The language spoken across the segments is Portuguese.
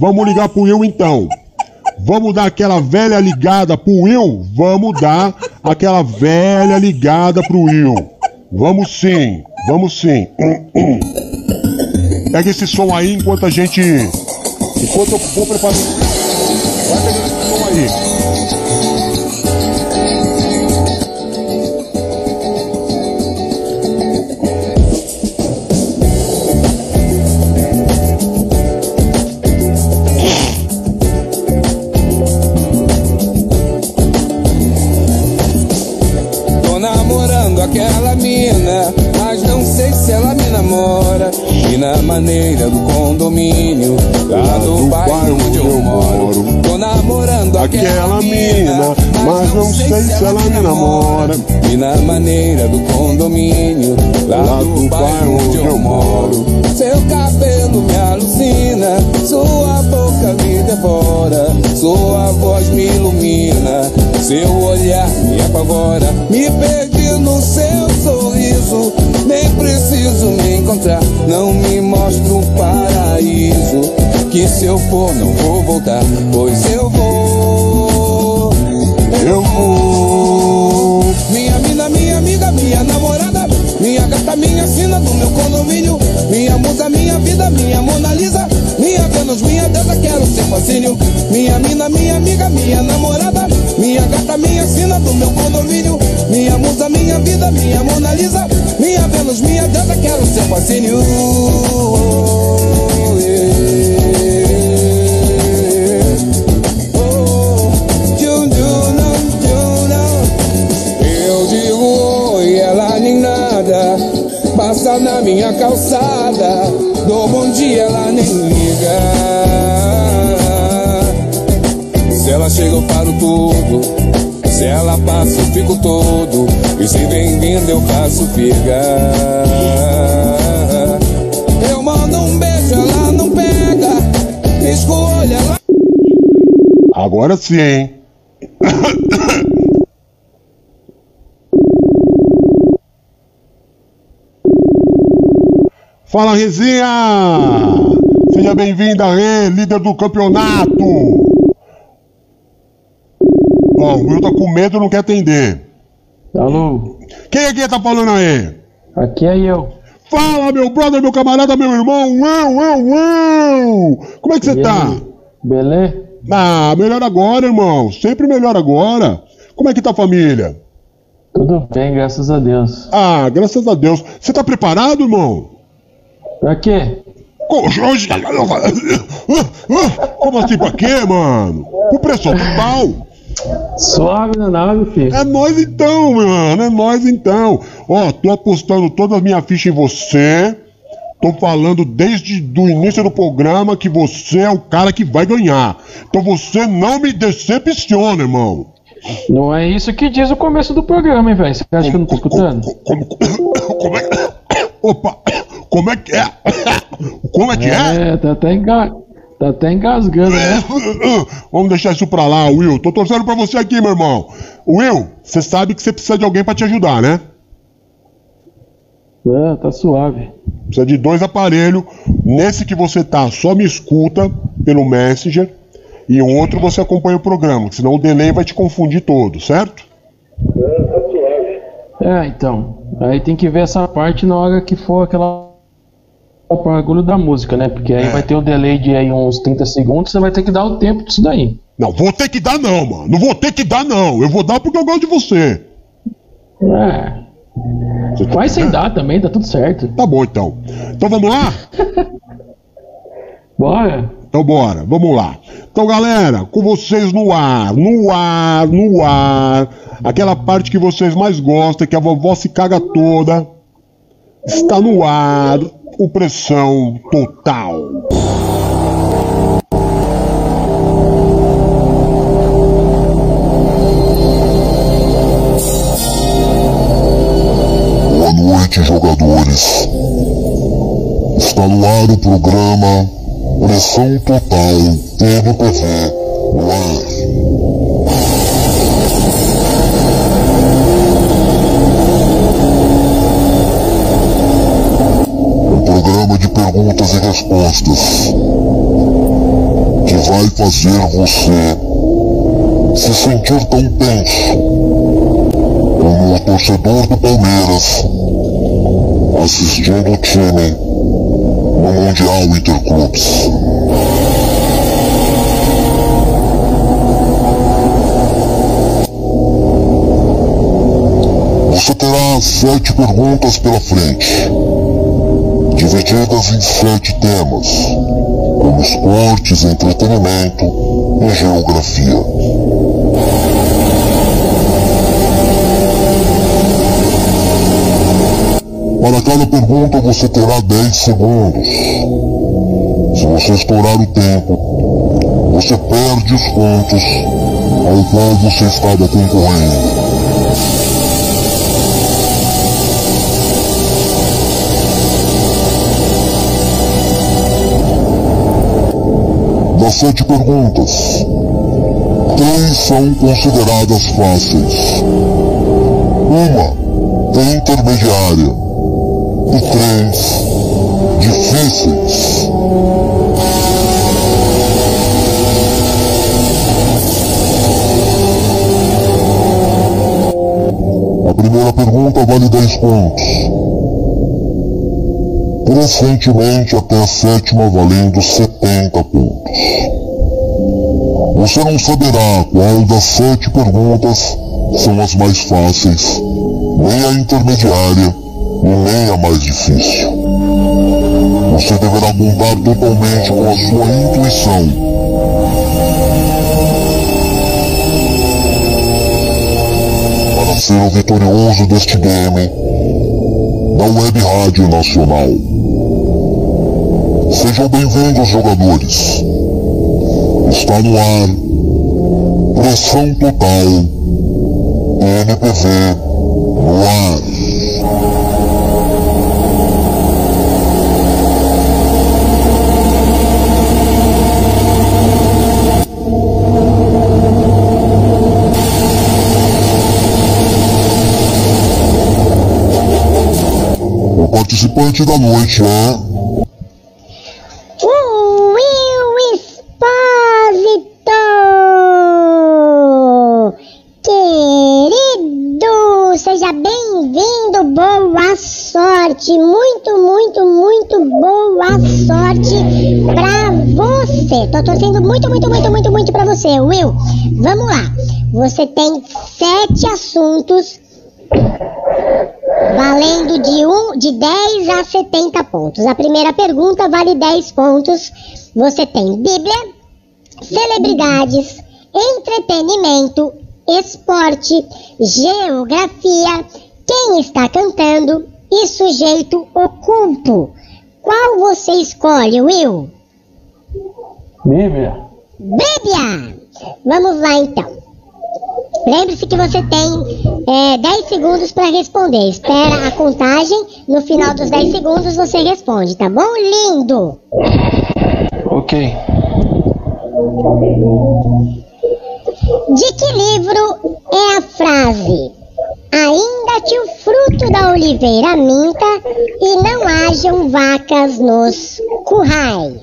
Vamos ligar pro Will então. Vamos dar aquela velha ligada pro Will? Vamos dar aquela velha ligada pro Will. Vamos sim, vamos sim. Pega esse som aí enquanto a gente. Enquanto eu vou preparar. Vai pegando esse som aí. Namorando aquela mina, mas não sei se ela me namora. E na maneira do condomínio, lá do bairro onde eu moro. Tô namorando aquela mina, mas não sei se ela me namora. E na maneira do condomínio, lá do bairro onde eu moro. Seu cabelo me alucina, sua boca me devora, sua voz me ilumina, seu olhar me apavora. Me perdi no seu preciso me encontrar. Não me mostra um paraíso, que se eu for não vou voltar, pois eu vou. Eu vou. Minha mina, minha amiga, minha namorada, minha gata, minha sina do meu condomínio, minha musa, minha vida, minha Mona Lisa, minha Vênus, minha deusa, quero ser fascínio. Minha mina, minha amiga, minha namorada, minha gata, minha sina do meu condomínio, minha musa, minha vida, minha Mona Lisa, minha Vênus, minha deusa, quero ser fascínio. Eu digo oi, ela nem nada. Passa na minha calçada. Dou bom dia, ela nem liga. Se ela chega, eu paro tudo. Se ela passa, eu fico todo. E se bem-vindo, eu faço figa. Eu mando um beijo, ela não pega. Pisco o olho, ela Agora sim? Fala, Rezinha! Seja bem-vinda, líder do campeonato! Ó, o Will tá com medo e não quer atender. Alô, Quem é que tá falando aí? aqui é eu. Fala, meu brother, meu camarada, meu irmão! Uau, uau, uau! Como é que você tá? Beleza? Ah, melhor agora, irmão. Sempre melhor agora. Como é que tá a família? Tudo bem, graças a Deus. Ah, graças a Deus. Você tá preparado, irmão? Pra quê? Como assim, pra quê, mano? Pro pressão total. Suave na nave, filho. É nós então, mano. É nós então. Ó, tô apostando todas as minhas fichas em você. Tô falando desde o início do programa que você é o cara que vai ganhar. Então você não me decepciona, irmão. Não é isso que diz o começo do programa, hein, velho? Você acha que eu não tô escutando? Como, como é Opa! Como é que é? Como é que é? É, tá até, enga... tá até engasgando, né? Vamos deixar isso pra lá, Will. Tô torcendo pra você aqui, meu irmão. Will, você sabe que você precisa de alguém pra te ajudar, né? É, tá suave. Precisa de dois aparelhos. Nesse que você tá, só me escuta pelo Messenger. E o outro você acompanha o programa, que senão o delay vai te confundir todo, certo? É, então. Aí tem que ver essa parte na hora que for aquela. O bagulho da música, né? Porque aí É. vai ter o delay de aí uns 30 segundos, você vai ter que dar o tempo disso daí. Não, vou ter que dar não, mano. Não vou ter que dar não. Eu vou dar porque eu gosto de você. É. Você tá- Vai sem dar também, tá tudo certo. Tá bom então. Então vamos lá? Bora. Então bora, vamos lá. Então galera, com vocês no ar, no ar, no ar, aquela parte que vocês mais gostam, que a vovó se caga toda, está no ar, o pressão total. Boa noite, jogadores. Está no ar o programa Pressão Total TV Live. Perguntas e respostas. vai fazer você se sentir tão tenso como o torcedor do Palmeiras assistindo o time no Mundial Interclubes. Você terá sete perguntas pela frente, divididas em sete temas, como esportes, entretenimento e geografia. Para cada pergunta você terá 10 segundos. Se você estourar o tempo, você perde os pontos ao qual você estava concorrendo. Sete perguntas, três são consideradas fáceis. Uma é intermediária e três difíceis. A primeira pergunta vale 10 pontos. Crescentemente até a sétima valendo 70 pontos. Você não saberá qual das sete perguntas são as mais fáceis, nem a intermediária nem a mais difícil. Você deverá contar totalmente com a sua intuição. Para ser o vitorioso deste game da Web Rádio Nacional. Sejam bem-vindos, jogadores. Está no ar. Pressão total. NPV no ar. O participante da noite é você, Will. Vamos lá, você tem sete assuntos valendo de, um, de 10 a 70 pontos. A primeira pergunta vale 10 pontos. Você tem Bíblia, celebridades, entretenimento, esporte, geografia, quem está cantando e sujeito oculto. Qual você escolhe, Will? Bíblia. Bíblia! Vamos lá então. Lembre-se que você tem é, 10 segundos para responder. Espera a contagem. No final dos 10 segundos você responde, tá bom? Lindo! Ok. De que livro é a frase? Ainda que o fruto da oliveira minta e não hajam vacas nos currais.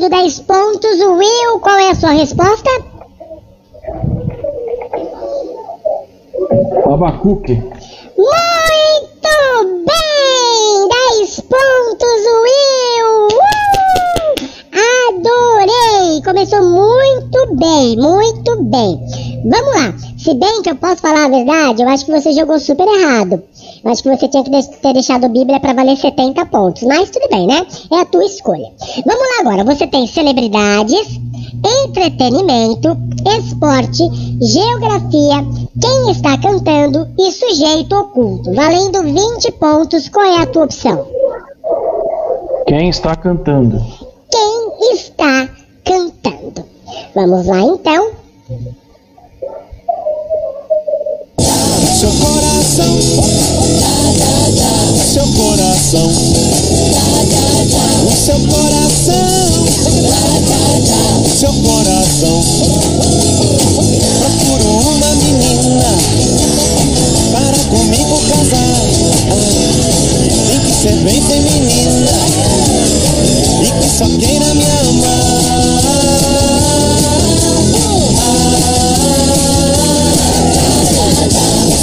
Valendo 10 pontos, Will, qual é a sua resposta? Abacuque. Muito bem! 10 pontos, Will! Uh! Adorei! Começou muito bem, muito bem. Vamos lá. Se bem que eu posso falar a verdade, eu acho que você jogou super errado. Eu acho que você tinha que ter deixado a Bíblia para valer 70 pontos. Mas tudo bem, né? É a tua escolha. Vamos lá agora. Você tem celebridades, entretenimento, esporte, geografia, quem está cantando e sujeito oculto. Valendo 20 pontos. Qual é a tua opção? Quem está cantando? Quem está cantando? Vamos lá então. Seu coração, seu coração. Procuro uma menina para comigo casar. Tem que ser bem feminina e que só queira me amar.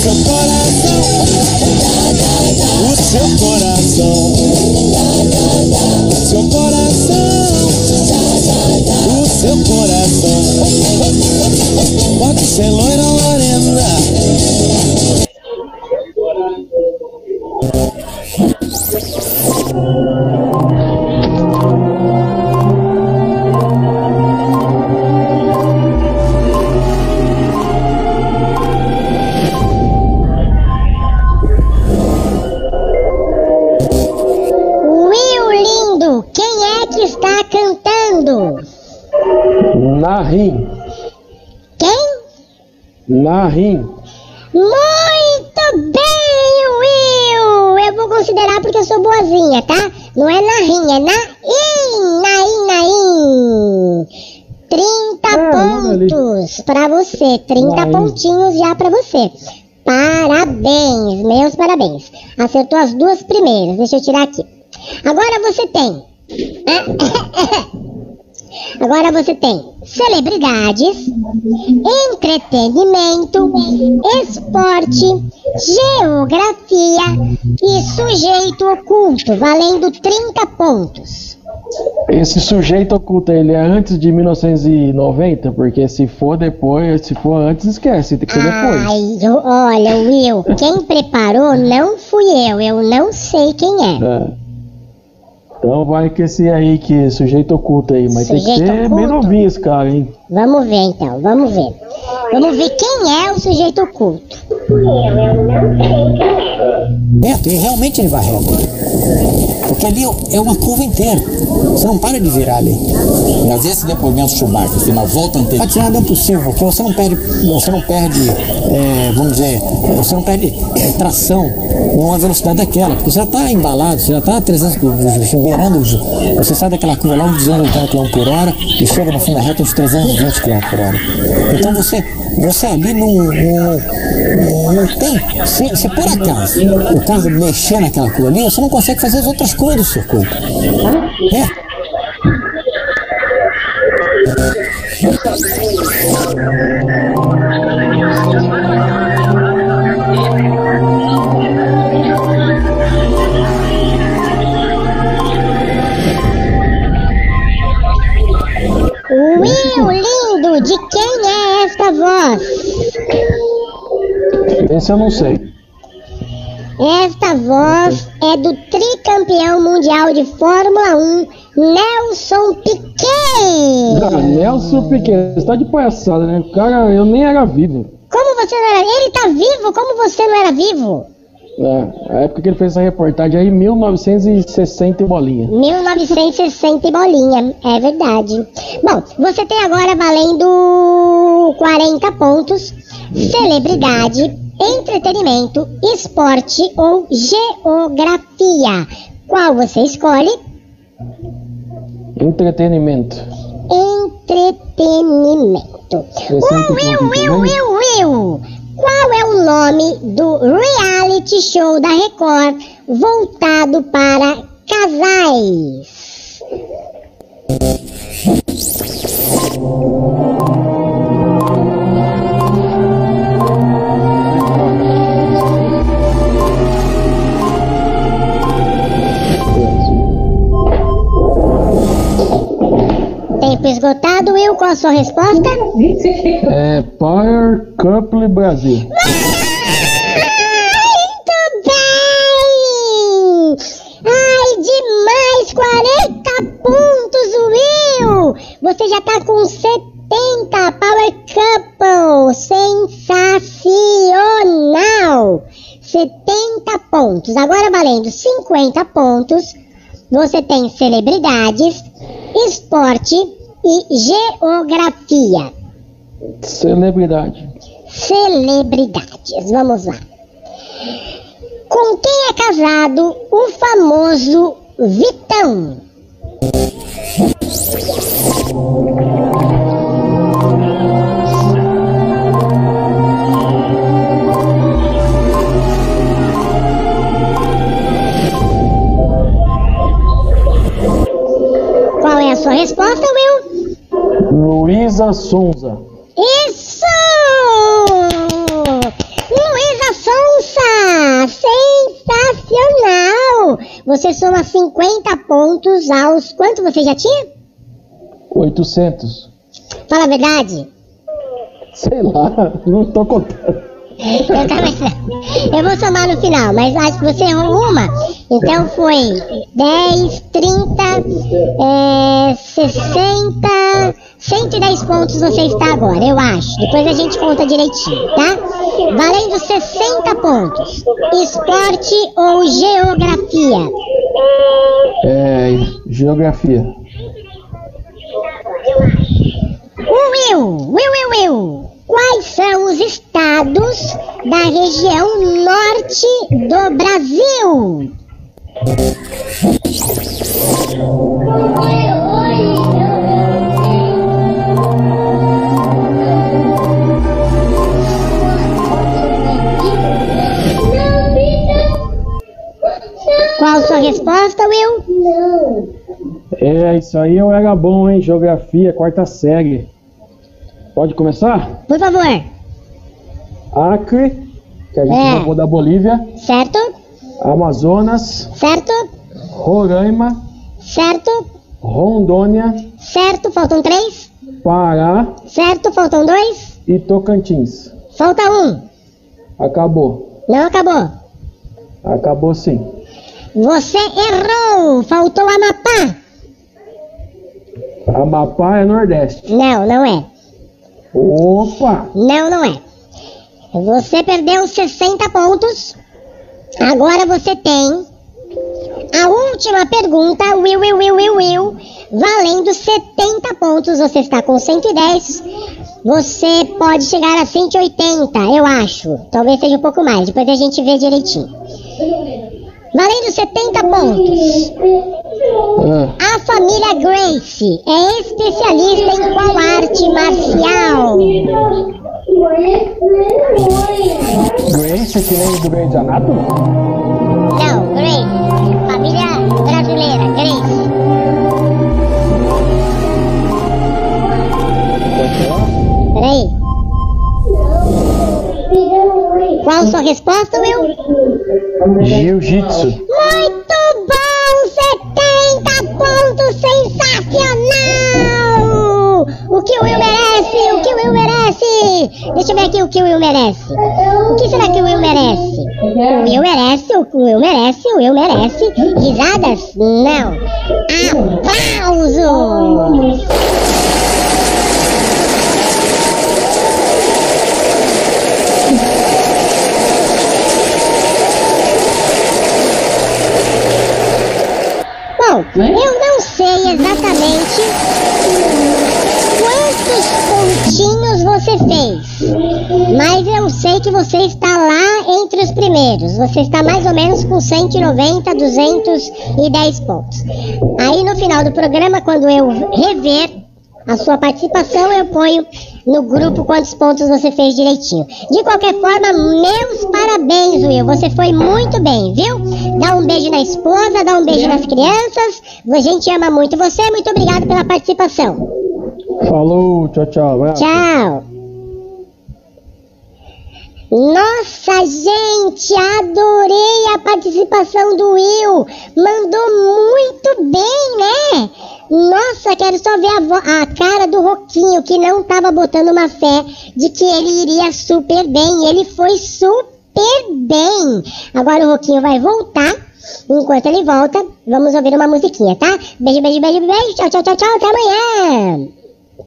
Seu coração, o seu coração, seu coração, o seu coração. Pode ser loira ou Narim. Quem? Narim. Muito bem, Will! Eu vou considerar porque eu sou boazinha, tá? Não é Narim, é Naim, Naim, Naim. 30 É, pontos pra você, 30 Naim. pontinhos já pra você. Parabéns, meus parabéns. Acertou as duas primeiras, deixa eu tirar aqui. Agora você tem. Agora você tem celebridades, entretenimento, esporte, geografia e sujeito oculto, valendo 30 pontos. Esse sujeito oculto, ele é antes de 1990? Porque se for depois, se for antes, esquece, tem que ser depois. Ai, eu- olha, Will, quem preparou não fui eu, eu não sei quem é. É. Então vai que esse aí que é sujeito oculto aí, mas tem Sujeito que ser bem oculto? novinho esse cara, hein? Vamos ver então, vamos ver. Vamos ver quem é o sujeito oculto. Reto, e realmente ele vai reto. Porque ali é uma curva inteira. Você não para de virar ali. Mas esse depoimento Schumacher, final, volta anterior. Atirar não é porque você não perde, você não perde, é, vamos dizer, você não perde é, tração numa velocidade daquela, porque você já está embalado, você já está a 300 km, beirando, você sai daquela curva lá uns 280 km por hora e chega no fim da reta uns 320 km por hora. Então você, você ali não, não, não tem, se, se por acaso o carro mexer naquela curva ali, você não consegue fazer as outras curvas do circuito. É. Esse eu não sei. Esta voz é do tricampeão mundial de Fórmula 1, Nelson Piquet. Ah, Nelson Piquet, você tá de palhaçada, né? O cara, eu nem era vivo. Como você não era? Ele tá vivo? Como você não era vivo? É, a época que ele fez essa reportagem aí, 1960 e bolinha. 1960 e bolinha, é verdade. Bom, você tem agora valendo 40 pontos, celebridade, entretenimento, esporte ou geografia. Qual você escolhe? Entretenimento. Entretenimento. Will, Will, Will, Will. Qual é o nome do reality show da Record voltado para casais? Sua resposta? É Power Couple Brasil. Muito bem! Ai, demais! 40 pontos, Will! Você já tá com 70 Power Couple! Sensacional! 70 pontos. Agora valendo 50 pontos, você tem celebridades, esporte e geografia. Celebridade. Celebridades, vamos lá. Com quem é casado o famoso Vitão? Qual é a sua resposta, Luísa Sonza. Isso! Luísa Sonsa! Sensacional! Você soma 50 pontos aos. Quanto você já tinha? 800. Fala a verdade. Sei lá, não tô contando. Eu, tava- eu vou somar no final, mas acho que você errou uma. Então foi 10, 30, é, 60, 110 pontos você está agora, eu acho. Depois a gente conta direitinho, tá? Valendo 60 pontos. Esporte ou geografia? É. Geografia. Will, Will, Will, Will. Quais são os estados da região norte do Brasil? Qual sua resposta, Will? É, isso aí eu era bom, hein? Geografia, quarta série. Pode começar? Por favor. Acre, que a gente É. roubou da Bolívia. Certo? Amazonas, Certo? Roraima, Certo? Rondônia, Certo? Faltam três? Pará Certo? Faltam dois? e Tocantins. Falta um. Acabou. Não acabou. Acabou sim. Você errou. Faltou Amapá. Amapá é Nordeste. Não, não é. Opa! Não, não é. Você perdeu 60 pontos. Agora você tem a última pergunta, Will, Will, Will, Will, Will, valendo 70 pontos. Você está com 110. Você pode chegar a 180, eu acho. Talvez seja um pouco mais, depois a gente vê direitinho. Valendo 70 pontos. Ah, A família Grace é especialista em qual arte marcial? Grace, que nem do Grey's Anatomy? Não, Grace. Família brasileira, Grace. Peraí. Qual sua resposta, Will? Jiu-Jitsu. Bom, eu não sei exatamente quantos pontinhos você fez, mas eu sei que você está lá entre os primeiros. Você está mais ou menos com 190, 210 pontos. Aí no final do programa, quando eu rever a sua participação, eu ponho no grupo quantos pontos você fez direitinho. De qualquer forma, meus parabéns, Will. Você foi muito bem, viu? Dá um beijo na esposa, dá um beijo nas crianças. A gente ama muito você. Muito obrigado pela participação. Falou, tchau, tchau. Tchau. Nossa, gente, adorei a participação do Will. Mandou muito bem, né? Nossa, quero só ver a, a cara do Roquinho, que não tava botando uma fé de que ele iria super bem. Ele foi super bem. Agora o Roquinho vai voltar. Enquanto ele volta, vamos ouvir uma musiquinha, tá? Beijo, beijo, beijo, beijo. Tchau, tchau, tchau, tchau. Até amanhã.